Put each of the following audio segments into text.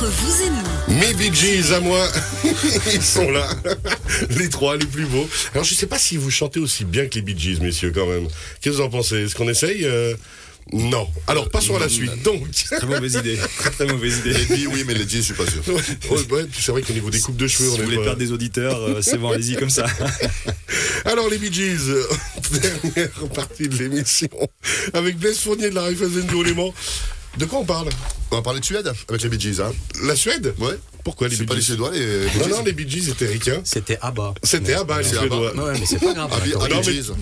Entre vous et nous. Mes Bee Gees à moi, ils sont là. Les trois, les plus beaux. Alors je sais pas si vous chantez aussi bien que les Bee Gees, messieurs, quand même. Qu'est-ce que vous en pensez? Est-ce qu'on essaye? Euh non. Alors passons à la suite. Donc. Très mauvaise idée. Très mauvaise idée. Les billes, oui, mais les jeans, je suis pas sûr. Ouais, ouais, c'est vrai qu'au niveau des coupes de cheveux, on Si vous voulez pas- perdre des auditeurs, euh, c'est bon, allez-y comme ça. Alors les Bee Gees, euh, dernière partie de l'émission, avec Blaise Fournier de la Raiffeisen du. De quoi on parle On va parler de Suède avec les Bee Gees, hein. La Suède Ouais. Pourquoi les C'est Bee pas les Gees Suédois, les Bee Non, Gees non, les Bee Gees étaient ricains. C'était Abba. C'était à bas, les. Suédois. Ouais, mais c'est pas grave. Ah, Bee- d'accord. ah, Non, Bee mais- Gees.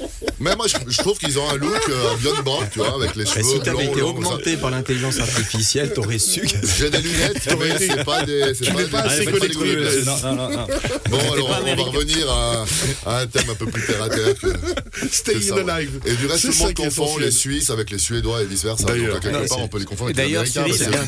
Mais moi, je, je trouve qu'ils ont un look euh, Björn Borg, tu vois, avec les cheveux si t'avais été augmenté par l'intelligence artificielle, t'aurais su J'ai des lunettes, mais c'est pas des. c'est pas assez pas des connecté. Non, non, non, non. Bon, alors, on va revenir à, à un thème un peu plus terre à terre que. Stay que in ouais. alive. Et du reste, tout le monde confond les Suisses avec les Suédois et vice versa. Donc, D'ailleurs. quelque part, on peut les confondre avec les d'ailleurs, Américains,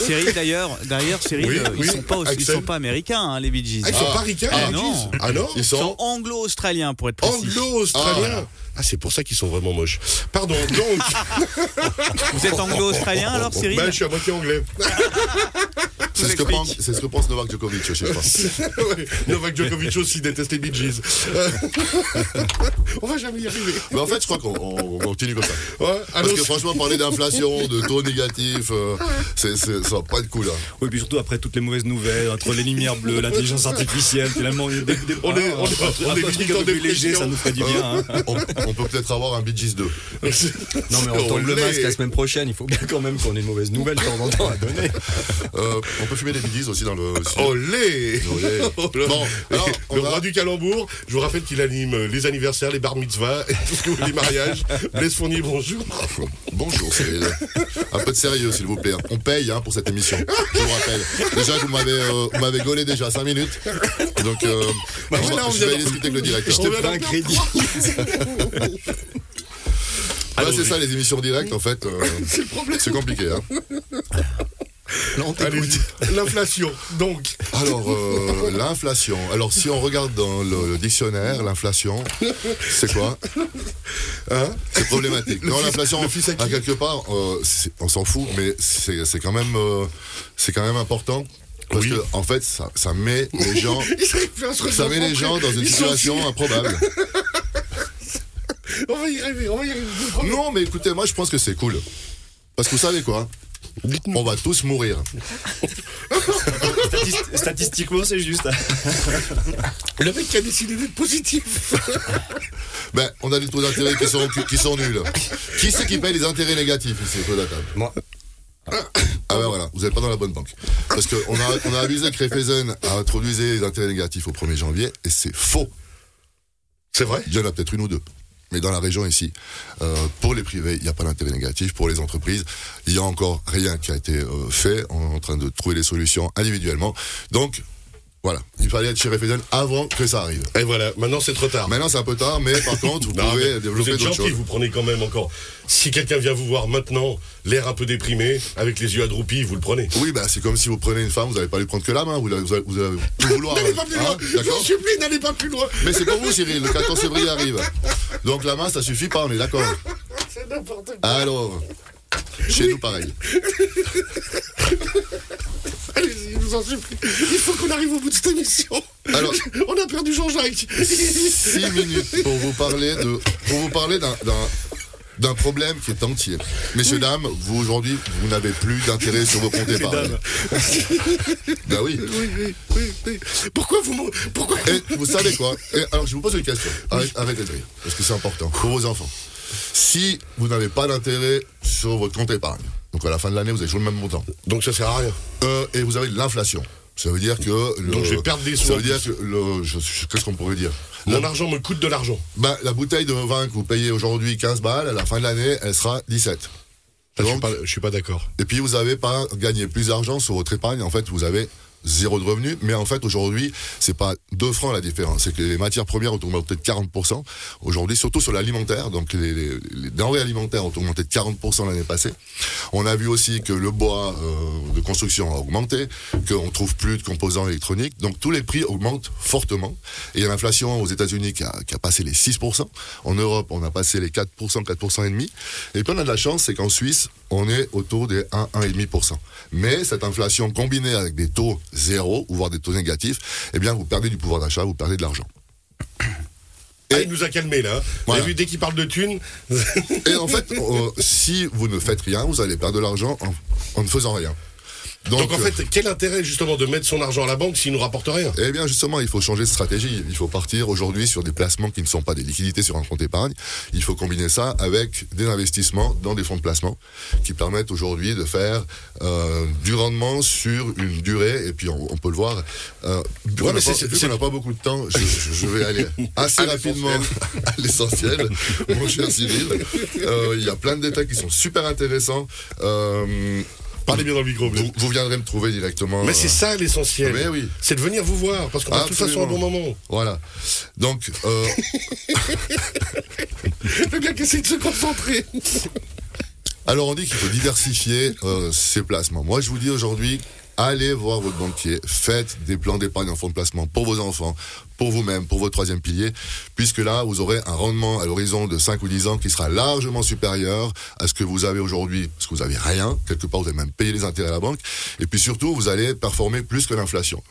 Cyril, d'ailleurs, d'ailleurs, Cyril, euh, ils sont pas, ils sont pas américains, hein, les Bee Gees. Ah, ils sont Ah. pas ricains, Ah, non. Ah non Ils sont anglo-australiens, pour être précis. Anglo-australiens. Ah, c'est pour ça qu'ils sont vraiment moches. Pardon, donc. Vous êtes anglo-australien alors, Cyril Ben, je suis à moitié anglais. C'est ce, que pense- c'est ce que pense Novak Djokovic, je sais pas. Ouais, Novak Djokovic aussi déteste les Bee Gees. Euh, On va jamais y arriver. Mais en fait, je crois qu'on on- on continue comme ça. Ouais, Parce que franchement, parler d'inflation, de taux négatifs, euh, c'est, c'est- ça va pas être cool. Hein. Oui, puis surtout après toutes les mauvaises nouvelles, entre les lumières bleues, l'intelligence artificielle, finalement, des, des, des- On est- ah, on est- un truc- on est plus léger, ça nous ferait du bien. hein. On, on peut peut-être avoir un Bee Gees 2. Non, mais on tombe le masque la semaine prochaine. Il faut bien quand même qu'on ait une mauvaise nouvelle de temps en temps à donner. Euh, on peut fumer des Gees aussi dans le. Olé Olé. Bon, alors, le roi du calembour, je vous rappelle qu'il anime les anniversaires, les bar mitzvahs, et tout ce que vous les mariages. Blaise Fournier, bonjour. Bonjour, Cyril. Un peu de sérieux, s'il vous plaît. On paye hein, pour cette émission. Je vous rappelle. Déjà, vous m'avez, euh, vous m'avez gaulé déjà 5 minutes. Donc, euh, Bah je- on vais discuter avec le directeur. Je te fais un crédit. Ah, c'est ça, les émissions directes, en fait. euh, c'est compliqué. Hein. L'inflation, donc. Alors, euh, l'inflation. Alors, si on regarde dans le, le dictionnaire, l'inflation, c'est quoi Hein C'est problématique. Le non, l'inflation, à quelque part, euh, on s'en fout, mais c'est c'est quand même, euh, quand même important. Parce Oui. que, en fait, ça, ça met les gens, ça met les dans une situation improbable. On va y arriver, on va y promets. Non, mais écoutez, moi, je pense que c'est cool. Parce que vous savez quoi? On va tous mourir. Statist- Statistiquement, c'est juste. Le mec qui a décidé d'être positif. Ben, on a des taux d'intérêt qui sont, qui sont nuls. Qui c'est qui paye les intérêts négatifs ici autour de la table Moi. Ah ben voilà, vous n'êtes pas dans la bonne banque. Parce qu'on a, on a abusé que Raiffeisen a introduisé les intérêts négatifs au 1er janvier, et c'est faux. C'est vrai? Il y en a peut-être une ou deux. Mais dans la région ici, euh, pour les privés, il n'y a pas d'intérêt négatif. Pour les entreprises, il n'y a encore rien qui a été euh, fait. On est en train de trouver des solutions individuellement. Donc, voilà, il fallait être chez Raiffeisen avant que ça arrive. Et voilà, maintenant c'est trop tard. Maintenant, c'est un peu tard, mais par contre, vous Non, pouvez développer d'autres gentil, choses. vous prenez quand même encore. Si quelqu'un vient vous voir maintenant, l'air un peu déprimé, avec les yeux adroupis, vous le prenez. Oui, bah, c'est comme si vous prenez une femme, vous n'allez pas lui prendre que la main, vous allez, vous allez, vous allez tout vouloir. N'allez pas plus hein, loin Je vous supplie, n'allez pas plus loin Mais c'est pour vous, Cyril, le 14 février arrive. Donc la main, ça suffit pas, on est d'accord. C'est n'importe quoi. Alors, chez nous, pareil. Allez-y, je vous en supplie. Il faut qu'on arrive au bout de cette émission. Alors- On a perdu Jean-Jacques. 6 minutes pour vous parler de, pour vous parler d'un, d'un, problème qui est entier. Messieurs, dames, vous aujourd'hui, vous n'avez plus d'intérêt sur vos comptes épargne. Ben oui. Oui, oui, oui, oui. Pourquoi vous Pourquoi Et vous savez quoi? Et Alors je vous pose une question. Arrête- Arrêtez de rire, parce que c'est important pour vos enfants. Si vous n'avez pas d'intérêt sur votre compte épargne, donc à la fin de l'année, vous avez toujours le même montant, Donc ça sert à rien. euh, et vous avez de l'inflation, ça veut dire que... Le, Donc je vais perdre des sous Ça veut dire que... Qu'est-ce qu'on pourrait dire Mon argent me coûte de l'argent. ben, La bouteille de vin que vous payez aujourd'hui 15 balles, à la fin de l'année, elle sera 17. Ça, je suis Donc- pas, suis pas d'accord. Et puis vous n'avez pas gagné plus d'argent sur votre épargne, en fait, vous avez zéro de revenus. Mais en fait, aujourd'hui, c'est pas 2 francs la différence. C'est que les matières premières ont augmenté de 40%. Aujourd'hui, surtout sur l'alimentaire. Donc, les, denrées alimentaires ont augmenté de 40% l'année passée. On a vu aussi que le bois euh, de construction a augmenté, qu'on trouve plus de composants électroniques. Donc, tous les prix augmentent fortement. Et il y a l'inflation aux États-Unis qui a passé les 6%. En Europe, on a passé les 4%, 4% et demi. Et puis on a de la chance, c'est qu'en Suisse, on est autour des 1, 1,5%. Mais cette inflation combinée avec des taux zéro, ou voire des taux négatifs, eh bien, vous perdez du pouvoir d'achat, vous perdez de l'argent. Ah, il nous a calmé là. Vous Voilà. avez vu, dès qu'il parle de thunes, Et en fait, euh, si vous ne faites rien, vous allez perdre de l'argent en, en ne faisant rien. Donc en euh, fait, quel intérêt justement de mettre son argent à la banque s'il nous rapporte rien? Eh bien, justement, il faut changer de stratégie. Il faut partir aujourd'hui sur des placements qui ne sont pas des liquidités sur un compte épargne. Il faut combiner ça avec des investissements dans des fonds de placement qui permettent aujourd'hui de faire euh, du rendement sur une durée. Et puis, on, on peut le voir. Euh, Ouais, mais n'a pas, beaucoup de temps, je, vais aller assez rapidement à l'essentiel, mon cher Cyril. Euh, Il y a plein de détails qui sont super intéressants. Euh, Parlez bien dans le micro. Vous, vous viendrez me trouver directement. Mais c'est euh, ça l'essentiel. Mais oui. C'est de venir vous voir parce qu'on passe de toute façon un bon moment. Voilà. Donc, euh, Le gars qui essaie de se concentrer. alors on dit qu'il faut diversifier euh, ses placements. Moi, je vous dis aujourd'hui, allez voir votre banquier, faites des plans d'épargne en fonds de placement pour vos enfants, pour vous-même, pour votre troisième pilier, puisque là, vous aurez un rendement à l'horizon de 5 ou 10 ans qui sera largement supérieur à ce que vous avez aujourd'hui, parce que vous avez rien, quelque part, vous allez même payer les intérêts à la banque, et puis surtout, vous allez performer plus que l'inflation.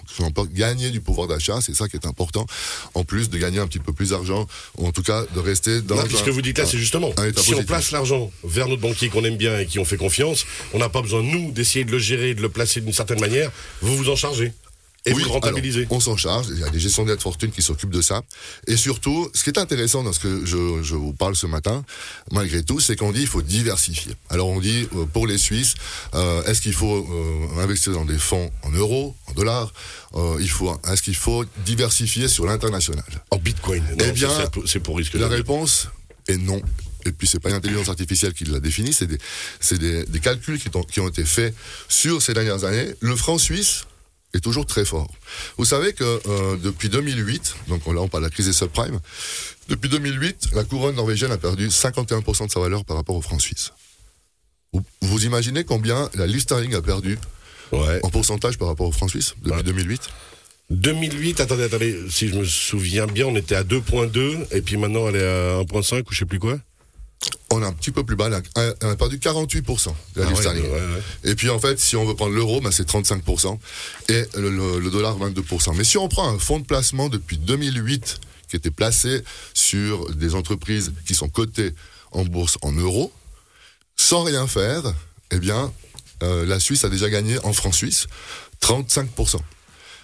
Gagner du pouvoir d'achat, c'est ça qui est important, en plus de gagner un petit peu plus d'argent, ou en tout cas de rester dans Non, un- puis ce que vous dites là, c'est justement, si on place l'argent vers notre banquier qu'on aime bien et qui on fait confiance, on n'a pas besoin, nous, d'essayer de le gérer, de le placer d'une certaine manière. Vous vous en chargez. Et Oui, vous rentabilisez. alors, on s'en charge, il y a des gestionnaires de fortune qui s'occupent de ça. Et surtout, ce qui est intéressant dans ce que je, je vous parle ce matin, malgré tout, c'est qu'on dit il faut diversifier. Alors on dit euh, pour les Suisses, euh, est-ce qu'il faut euh, investir dans des fonds en euros, en dollars Euh, Il faut, est-ce qu'il faut diversifier sur l'international? En bitcoin. Non, Eh bien, c'est pour- pour risque. La réponse est non. Et puis c'est pas l'intelligence artificielle qui l'a défini, c'est des, c'est des, des calculs qui ont, qui ont été faits sur ces dernières années. Le franc suisse est toujours très fort. Vous savez que euh, depuis 2008, donc on- là on parle de la crise des subprimes, depuis 2008, la couronne norvégienne a perdu 51% de sa valeur par rapport au franc suisse. Vous, vous imaginez combien la livre sterling a perdu Ouais. en pourcentage par rapport au franc suisse depuis Ouais. 2008 2008, attendez, attendez, si je me souviens bien, on était à 2.2 et puis maintenant elle est à 1.5 ou je sais plus quoi. On est un petit peu plus bas, elle a, perdu 48% de la Ah livre ouais, sterling. ouais, ouais. Et puis en fait, si on veut prendre l'euro, ben, c'est 35% et le, le- le dollar 22%. Mais si on prend un fonds de placement depuis 2008 qui était placé sur des entreprises qui sont cotées en bourse en euros, sans rien faire, eh bien, euh, la Suisse a déjà gagné en francs suisses 35%.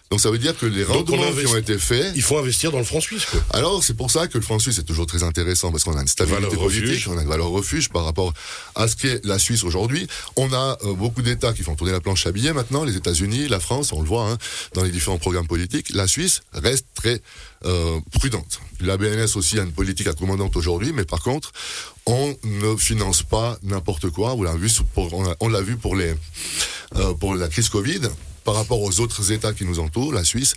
Donc ça veut dire que les rendements qui ont été faits, Il faut investir dans le franc suisse, quoi. alors, c'est pour ça que le franc suisse est toujours très intéressant parce qu'on a une stabilité Valeur politique, refuge. on a une valeur refuge par rapport à ce qu'est la Suisse aujourd'hui. On a euh, beaucoup d'États qui font tourner la planche à billets maintenant, les États-Unis, la France, on le voit hein, dans les différents programmes politiques. La Suisse reste très euh, prudente. La BNS aussi a une politique accommodante aujourd'hui, mais par contre, on ne finance pas n'importe quoi. Vu, on l'a vu pour les euh, pour la crise Covid. Par rapport aux autres États qui nous entourent, la Suisse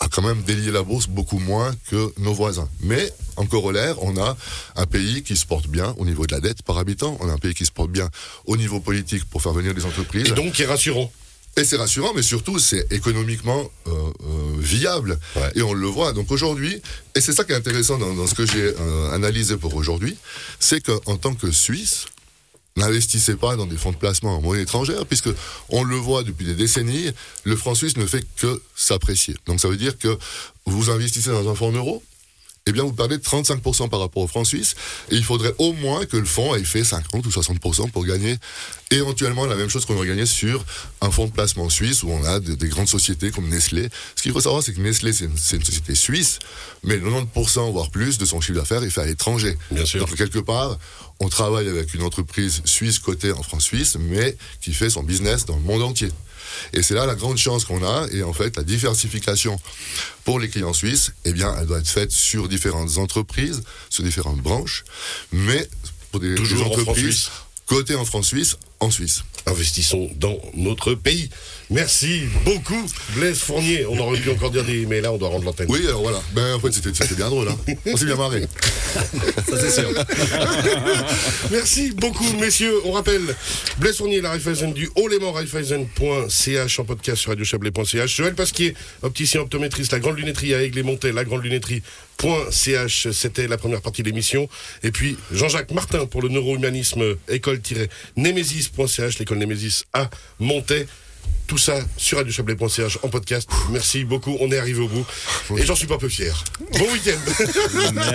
a quand même délié la bourse beaucoup moins que nos voisins. Mais, en corollaire, on a un pays qui se porte bien au niveau de la dette par habitant, on a un pays qui se porte bien au niveau politique pour faire venir des entreprises. Et donc, qui est rassurant. Et c'est rassurant, mais surtout, c'est économiquement euh, euh, viable. Ouais. Et on le voit. Donc aujourd'hui, et c'est ça qui est intéressant dans, dans ce que j'ai euh, analysé pour aujourd'hui, c'est qu'en tant que Suisse, n'investissez pas dans des fonds de placement en monnaie étrangère, puisque on le voit depuis des décennies, le franc suisse ne fait que s'apprécier. Donc ça veut dire que vous investissez dans un fonds en euros, eh bien vous perdez 35% par rapport au franc suisse, et il faudrait au moins que le fonds ait fait 50 ou 60% pour gagner éventuellement la même chose qu'on aurait gagné sur un fonds de placement suisse où on a de- des grandes sociétés comme Nestlé. Ce qu'il faut savoir, c'est que Nestlé, c'est une, c'est une société suisse, mais 90% voire plus de son chiffre d'affaires est fait à l'étranger. Bien sûr. Donc quelque part, on travaille avec une entreprise suisse cotée en France suisse, mais qui fait son business dans le monde entier. Et c'est là la grande chance qu'on a. Et en fait, la diversification pour les clients suisses, eh bien, elle doit être faite sur différentes entreprises, sur différentes branches, mais pour des, Toujours entreprises cotées en France suisse en Suisse. Investissons dans notre pays. Merci beaucoup, Blaise Fournier. On aurait pu encore dire des, mais là, on doit rendre l'antenne. Oui, alors voilà. Ben, en fait, c'était bien drôle. Hein. On s'est bien marré. Ça, c'est sûr. Merci beaucoup, messieurs. On rappelle, Blaise Fournier, la Raiffeisen du Haut-Léman, Raiffeisen.ch en podcast sur radiochablais.ch. Joël Pasquier, opticien optométriste, la grande lunetterie à Aigle-et-Montet, la grande lunetterie.ch. C'était la première partie de l'émission. Et puis, Jean-Jacques Martin pour le neurohumanisme, école-némésis.ch, l'école Némésis à Montet. Tout ça sur radiochablais.ch en podcast. Merci beaucoup. On est arrivé au bout. Et j'en suis pas peu fier. Bon week-end.